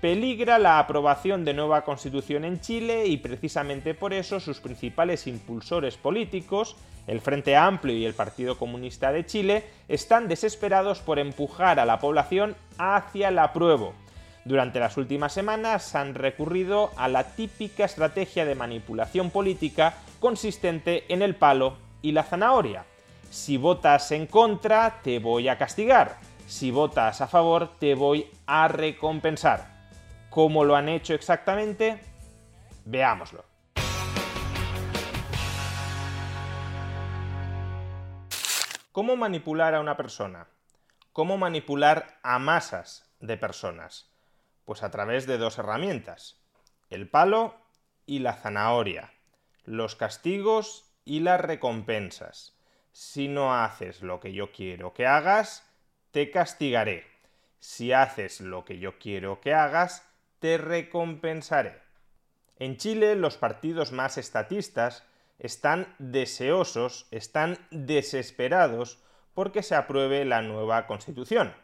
Peligra la aprobación de nueva constitución en Chile y precisamente por eso sus principales impulsores políticos, el Frente Amplio y el Partido Comunista de Chile, están desesperados por empujar a la población hacia el apruebo. Durante las últimas semanas han recurrido a la típica estrategia de manipulación política consistente en el palo y la zanahoria. Si votas en contra, te voy a castigar. Si votas a favor, te voy a recompensar. ¿Cómo lo han hecho exactamente? Veámoslo. ¿Cómo manipular a una persona? ¿Cómo manipular a masas de personas? Pues a través de dos herramientas, el palo y la zanahoria, los castigos y las recompensas. Si no haces lo que yo quiero que hagas, te castigaré. Si haces lo que yo quiero que hagas, te recompensaré. En Chile los partidos más estatistas están deseosos, están desesperados porque se apruebe la nueva constitución.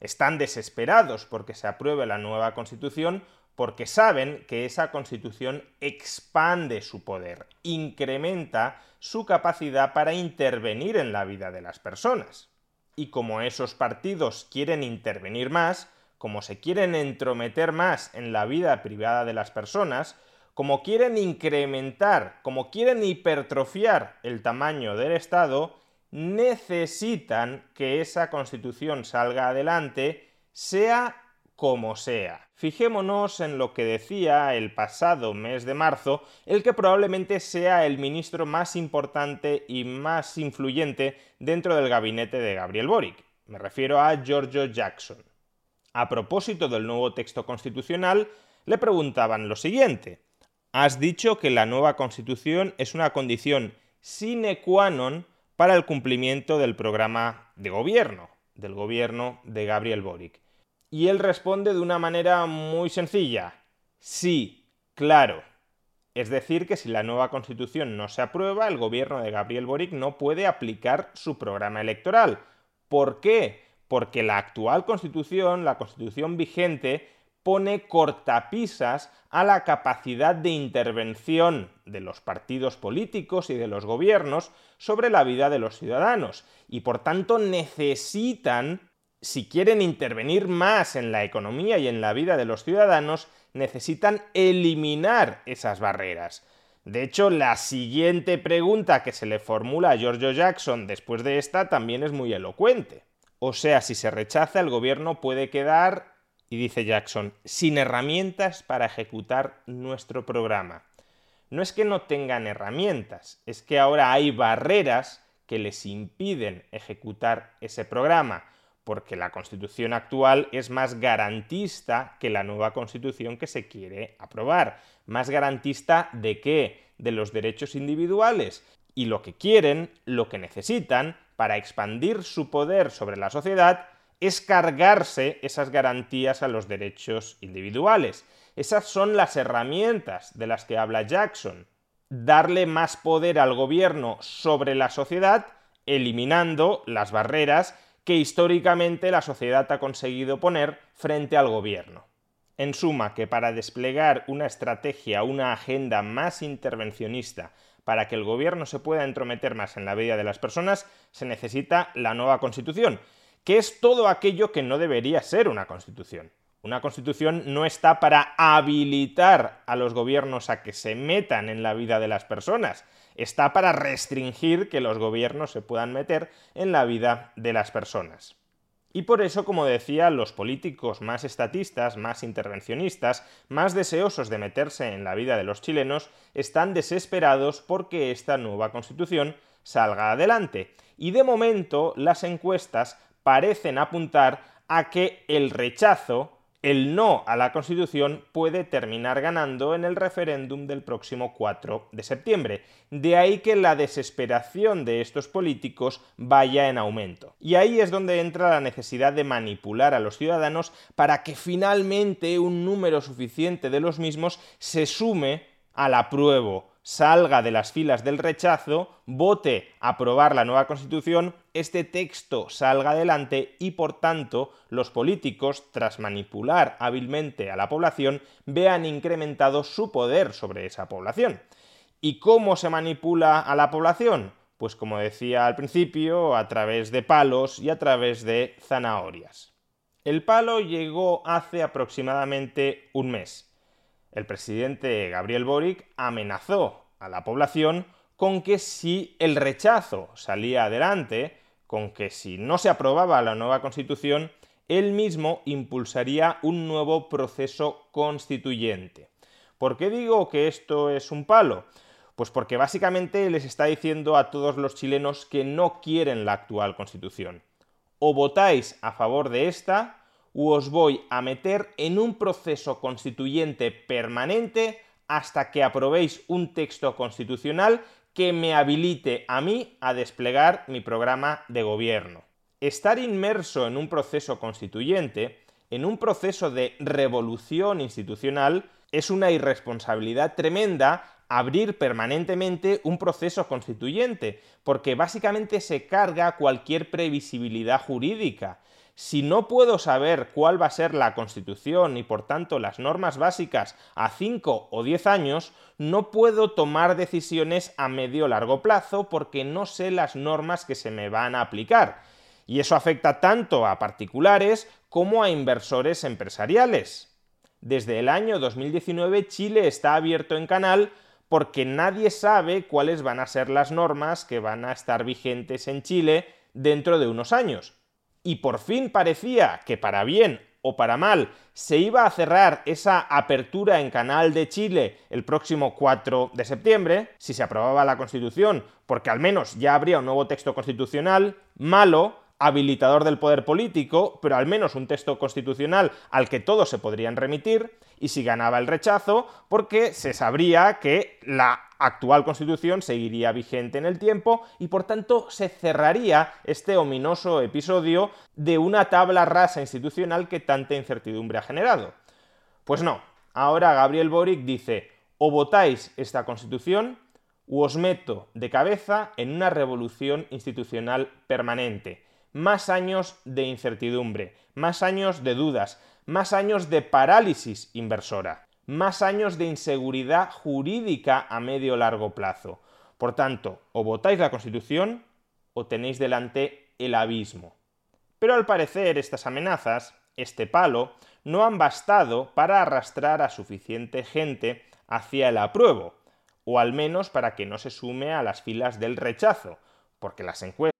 Están desesperados porque se apruebe la nueva constitución porque saben que esa constitución expande su poder, incrementa su capacidad para intervenir en la vida de las personas. Y como esos partidos quieren intervenir más, como se quieren entrometer más en la vida privada de las personas, como quieren incrementar, como quieren hipertrofiar el tamaño del Estado, necesitan que esa constitución salga adelante, sea como sea. Fijémonos en lo que decía el pasado mes de marzo el que probablemente sea el ministro más importante y más influyente dentro del gabinete de Gabriel Boric. Me refiero a Giorgio Jackson. A propósito del nuevo texto constitucional, le preguntaban lo siguiente. Has dicho que la nueva constitución es una condición sine qua non para el cumplimiento del programa de gobierno, del gobierno de Gabriel Boric. Y él responde de una manera muy sencilla. Sí, claro. Es decir, que si la nueva constitución no se aprueba, el gobierno de Gabriel Boric no puede aplicar su programa electoral. ¿Por qué? Porque la actual constitución, la constitución vigente, pone cortapisas a la capacidad de intervención de los partidos políticos y de los gobiernos sobre la vida de los ciudadanos y por tanto necesitan, si quieren intervenir más en la economía y en la vida de los ciudadanos, necesitan eliminar esas barreras. De hecho, la siguiente pregunta que se le formula a Giorgio Jackson después de esta también es muy elocuente. O sea, si se rechaza, el gobierno puede quedar, y dice Jackson, sin herramientas para ejecutar nuestro programa. No es que no tengan herramientas, es que ahora hay barreras que les impiden ejecutar ese programa, porque la constitución actual es más garantista que la nueva constitución que se quiere aprobar. Más garantista de qué? De los derechos individuales. Y lo que quieren, lo que necesitan, para expandir su poder sobre la sociedad es cargarse esas garantías a los derechos individuales. Esas son las herramientas de las que habla Jackson. Darle más poder al gobierno sobre la sociedad, eliminando las barreras que históricamente la sociedad ha conseguido poner frente al gobierno. En suma, que para desplegar una estrategia, una agenda más intervencionista, para que el gobierno se pueda entrometer más en la vida de las personas, se necesita la nueva constitución, que es todo aquello que no debería ser una constitución. Una constitución no está para habilitar a los gobiernos a que se metan en la vida de las personas, está para restringir que los gobiernos se puedan meter en la vida de las personas. Y por eso, como decía, los políticos más estatistas, más intervencionistas, más deseosos de meterse en la vida de los chilenos, están desesperados porque esta nueva constitución salga adelante. Y de momento las encuestas parecen apuntar a que el rechazo el no a la Constitución puede terminar ganando en el referéndum del próximo 4 de septiembre. De ahí que la desesperación de estos políticos vaya en aumento. Y ahí es donde entra la necesidad de manipular a los ciudadanos para que finalmente un número suficiente de los mismos se sume al apruebo salga de las filas del rechazo, vote aprobar la nueva constitución, este texto salga adelante y por tanto los políticos, tras manipular hábilmente a la población, vean incrementado su poder sobre esa población. ¿Y cómo se manipula a la población? Pues como decía al principio, a través de palos y a través de zanahorias. El palo llegó hace aproximadamente un mes el presidente Gabriel Boric amenazó a la población con que si el rechazo salía adelante, con que si no se aprobaba la nueva constitución, él mismo impulsaría un nuevo proceso constituyente. ¿Por qué digo que esto es un palo? Pues porque básicamente les está diciendo a todos los chilenos que no quieren la actual constitución. O votáis a favor de esta os voy a meter en un proceso constituyente permanente hasta que aprobéis un texto constitucional que me habilite a mí a desplegar mi programa de gobierno. Estar inmerso en un proceso constituyente, en un proceso de revolución institucional, es una irresponsabilidad tremenda abrir permanentemente un proceso constituyente, porque básicamente se carga cualquier previsibilidad jurídica si no puedo saber cuál va a ser la Constitución y por tanto las normas básicas a 5 o 10 años, no puedo tomar decisiones a medio o largo plazo porque no sé las normas que se me van a aplicar. Y eso afecta tanto a particulares como a inversores empresariales. Desde el año 2019 Chile está abierto en canal porque nadie sabe cuáles van a ser las normas que van a estar vigentes en Chile dentro de unos años y por fin parecía que para bien o para mal se iba a cerrar esa apertura en Canal de Chile el próximo 4 de septiembre, si se aprobaba la Constitución, porque al menos ya habría un nuevo texto constitucional, malo, habilitador del poder político, pero al menos un texto constitucional al que todos se podrían remitir, y si ganaba el rechazo, porque se sabría que la actual constitución seguiría vigente en el tiempo y por tanto se cerraría este ominoso episodio de una tabla rasa institucional que tanta incertidumbre ha generado. Pues no, ahora Gabriel Boric dice, o votáis esta constitución, o os meto de cabeza en una revolución institucional permanente más años de incertidumbre, más años de dudas, más años de parálisis inversora, más años de inseguridad jurídica a medio largo plazo. Por tanto, o votáis la Constitución o tenéis delante el abismo. Pero al parecer estas amenazas, este palo, no han bastado para arrastrar a suficiente gente hacia el apruebo, o al menos para que no se sume a las filas del rechazo, porque las encuestas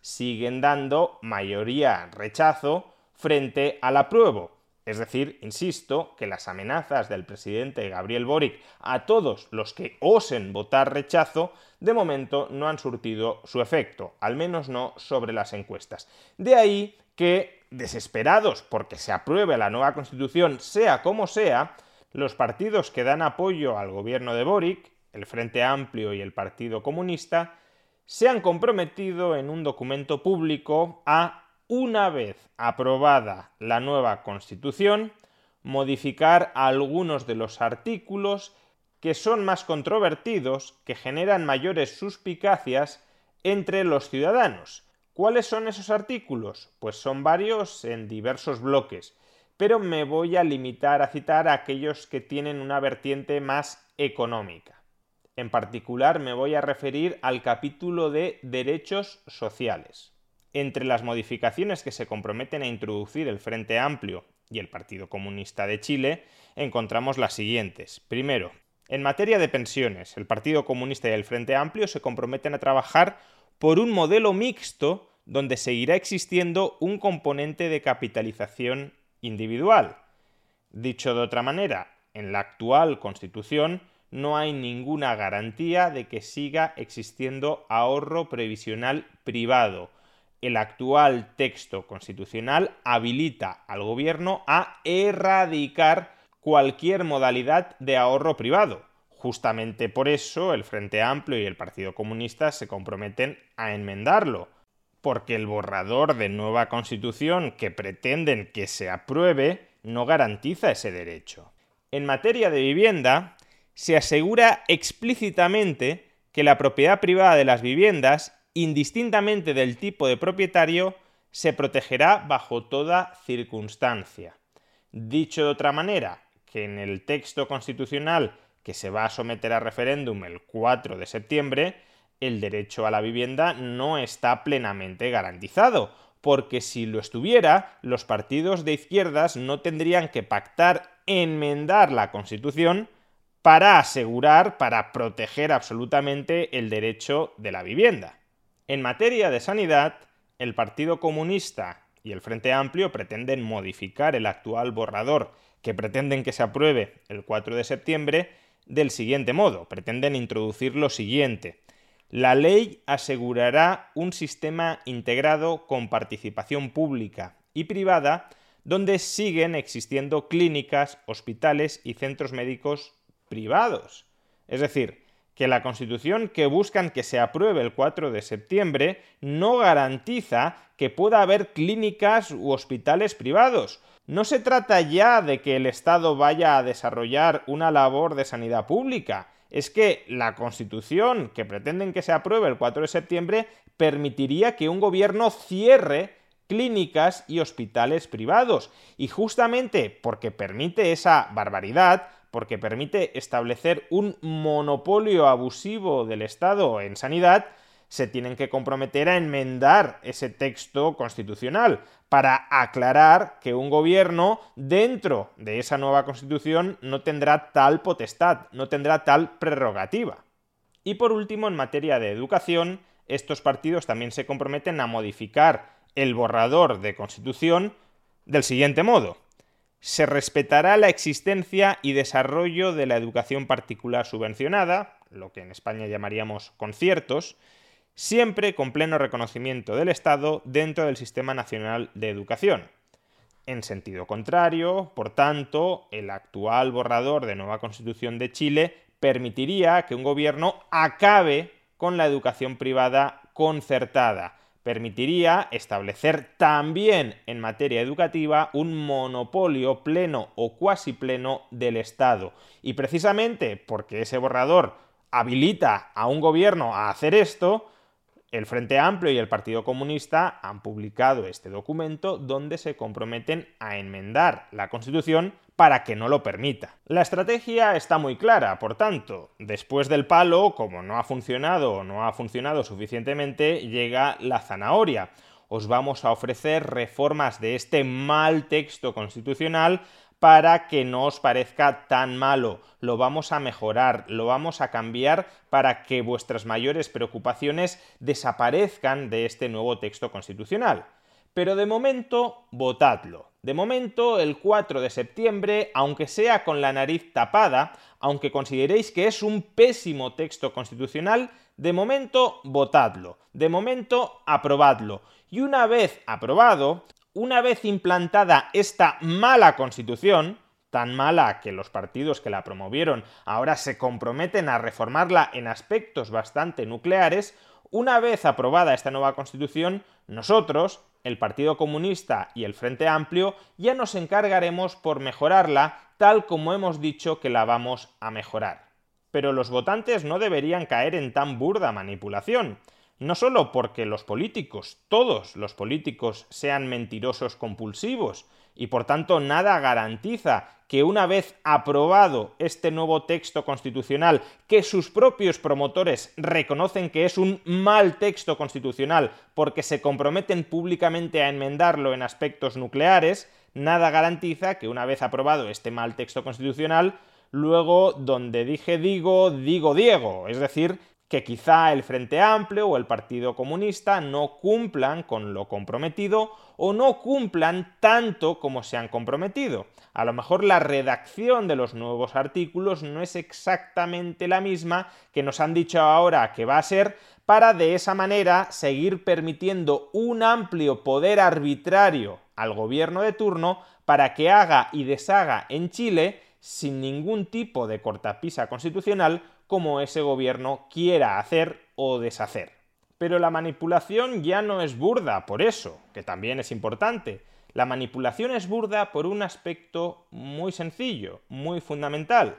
Siguen dando mayoría rechazo frente al apruebo. Es decir, insisto, que las amenazas del presidente Gabriel Boric a todos los que osen votar rechazo de momento no han surtido su efecto, al menos no sobre las encuestas. De ahí que, desesperados porque se apruebe la nueva constitución, sea como sea, los partidos que dan apoyo al gobierno de Boric, el Frente Amplio y el Partido Comunista, se han comprometido en un documento público a, una vez aprobada la nueva Constitución, modificar algunos de los artículos que son más controvertidos, que generan mayores suspicacias entre los ciudadanos. ¿Cuáles son esos artículos? Pues son varios en diversos bloques, pero me voy a limitar a citar a aquellos que tienen una vertiente más económica. En particular me voy a referir al capítulo de derechos sociales. Entre las modificaciones que se comprometen a introducir el Frente Amplio y el Partido Comunista de Chile, encontramos las siguientes. Primero, en materia de pensiones, el Partido Comunista y el Frente Amplio se comprometen a trabajar por un modelo mixto donde seguirá existiendo un componente de capitalización individual. Dicho de otra manera, en la actual Constitución no hay ninguna garantía de que siga existiendo ahorro previsional privado. El actual texto constitucional habilita al gobierno a erradicar cualquier modalidad de ahorro privado. Justamente por eso el Frente Amplio y el Partido Comunista se comprometen a enmendarlo, porque el borrador de nueva constitución que pretenden que se apruebe no garantiza ese derecho. En materia de vivienda, se asegura explícitamente que la propiedad privada de las viviendas, indistintamente del tipo de propietario, se protegerá bajo toda circunstancia. Dicho de otra manera, que en el texto constitucional que se va a someter a referéndum el 4 de septiembre, el derecho a la vivienda no está plenamente garantizado, porque si lo estuviera, los partidos de izquierdas no tendrían que pactar enmendar la Constitución para asegurar, para proteger absolutamente el derecho de la vivienda. En materia de sanidad, el Partido Comunista y el Frente Amplio pretenden modificar el actual borrador que pretenden que se apruebe el 4 de septiembre del siguiente modo. Pretenden introducir lo siguiente. La ley asegurará un sistema integrado con participación pública y privada donde siguen existiendo clínicas, hospitales y centros médicos privados. Es decir, que la Constitución que buscan que se apruebe el 4 de septiembre no garantiza que pueda haber clínicas u hospitales privados. No se trata ya de que el Estado vaya a desarrollar una labor de sanidad pública, es que la Constitución que pretenden que se apruebe el 4 de septiembre permitiría que un gobierno cierre clínicas y hospitales privados. Y justamente porque permite esa barbaridad, porque permite establecer un monopolio abusivo del Estado en sanidad, se tienen que comprometer a enmendar ese texto constitucional para aclarar que un gobierno dentro de esa nueva constitución no tendrá tal potestad, no tendrá tal prerrogativa. Y por último, en materia de educación, estos partidos también se comprometen a modificar el borrador de constitución del siguiente modo se respetará la existencia y desarrollo de la educación particular subvencionada, lo que en España llamaríamos conciertos, siempre con pleno reconocimiento del Estado dentro del Sistema Nacional de Educación. En sentido contrario, por tanto, el actual borrador de nueva Constitución de Chile permitiría que un gobierno acabe con la educación privada concertada, permitiría establecer también en materia educativa un monopolio pleno o cuasi pleno del Estado. Y precisamente porque ese borrador habilita a un gobierno a hacer esto, el Frente Amplio y el Partido Comunista han publicado este documento donde se comprometen a enmendar la Constitución para que no lo permita. La estrategia está muy clara, por tanto, después del palo, como no ha funcionado o no ha funcionado suficientemente, llega la zanahoria. Os vamos a ofrecer reformas de este mal texto constitucional para que no os parezca tan malo. Lo vamos a mejorar, lo vamos a cambiar para que vuestras mayores preocupaciones desaparezcan de este nuevo texto constitucional. Pero de momento, votadlo. De momento, el 4 de septiembre, aunque sea con la nariz tapada, aunque consideréis que es un pésimo texto constitucional, de momento votadlo. De momento aprobadlo. Y una vez aprobado, una vez implantada esta mala constitución, tan mala que los partidos que la promovieron ahora se comprometen a reformarla en aspectos bastante nucleares, una vez aprobada esta nueva constitución, nosotros, el Partido Comunista y el Frente Amplio, ya nos encargaremos por mejorarla tal como hemos dicho que la vamos a mejorar. Pero los votantes no deberían caer en tan burda manipulación. No solo porque los políticos, todos los políticos, sean mentirosos compulsivos, y por tanto nada garantiza que una vez aprobado este nuevo texto constitucional, que sus propios promotores reconocen que es un mal texto constitucional porque se comprometen públicamente a enmendarlo en aspectos nucleares, nada garantiza que una vez aprobado este mal texto constitucional, luego donde dije digo, digo Diego, es decir, que quizá el Frente Amplio o el Partido Comunista no cumplan con lo comprometido o no cumplan tanto como se han comprometido. A lo mejor la redacción de los nuevos artículos no es exactamente la misma que nos han dicho ahora que va a ser para de esa manera seguir permitiendo un amplio poder arbitrario al gobierno de turno para que haga y deshaga en Chile sin ningún tipo de cortapisa constitucional como ese gobierno quiera hacer o deshacer. Pero la manipulación ya no es burda por eso, que también es importante. La manipulación es burda por un aspecto muy sencillo, muy fundamental.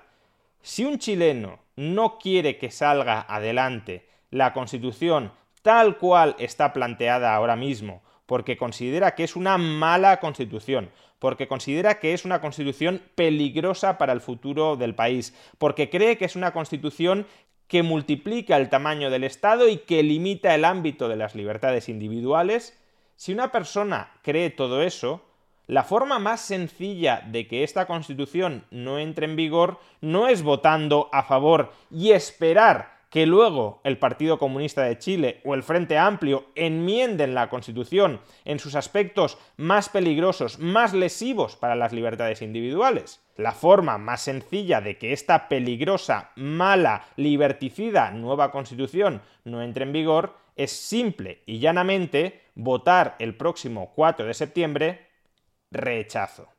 Si un chileno no quiere que salga adelante la constitución tal cual está planteada ahora mismo, porque considera que es una mala constitución, porque considera que es una constitución peligrosa para el futuro del país, porque cree que es una constitución que multiplica el tamaño del Estado y que limita el ámbito de las libertades individuales, si una persona cree todo eso, la forma más sencilla de que esta constitución no entre en vigor no es votando a favor y esperar que luego el Partido Comunista de Chile o el Frente Amplio enmienden la Constitución en sus aspectos más peligrosos, más lesivos para las libertades individuales. La forma más sencilla de que esta peligrosa, mala, liberticida nueva Constitución no entre en vigor es simple y llanamente votar el próximo 4 de septiembre rechazo.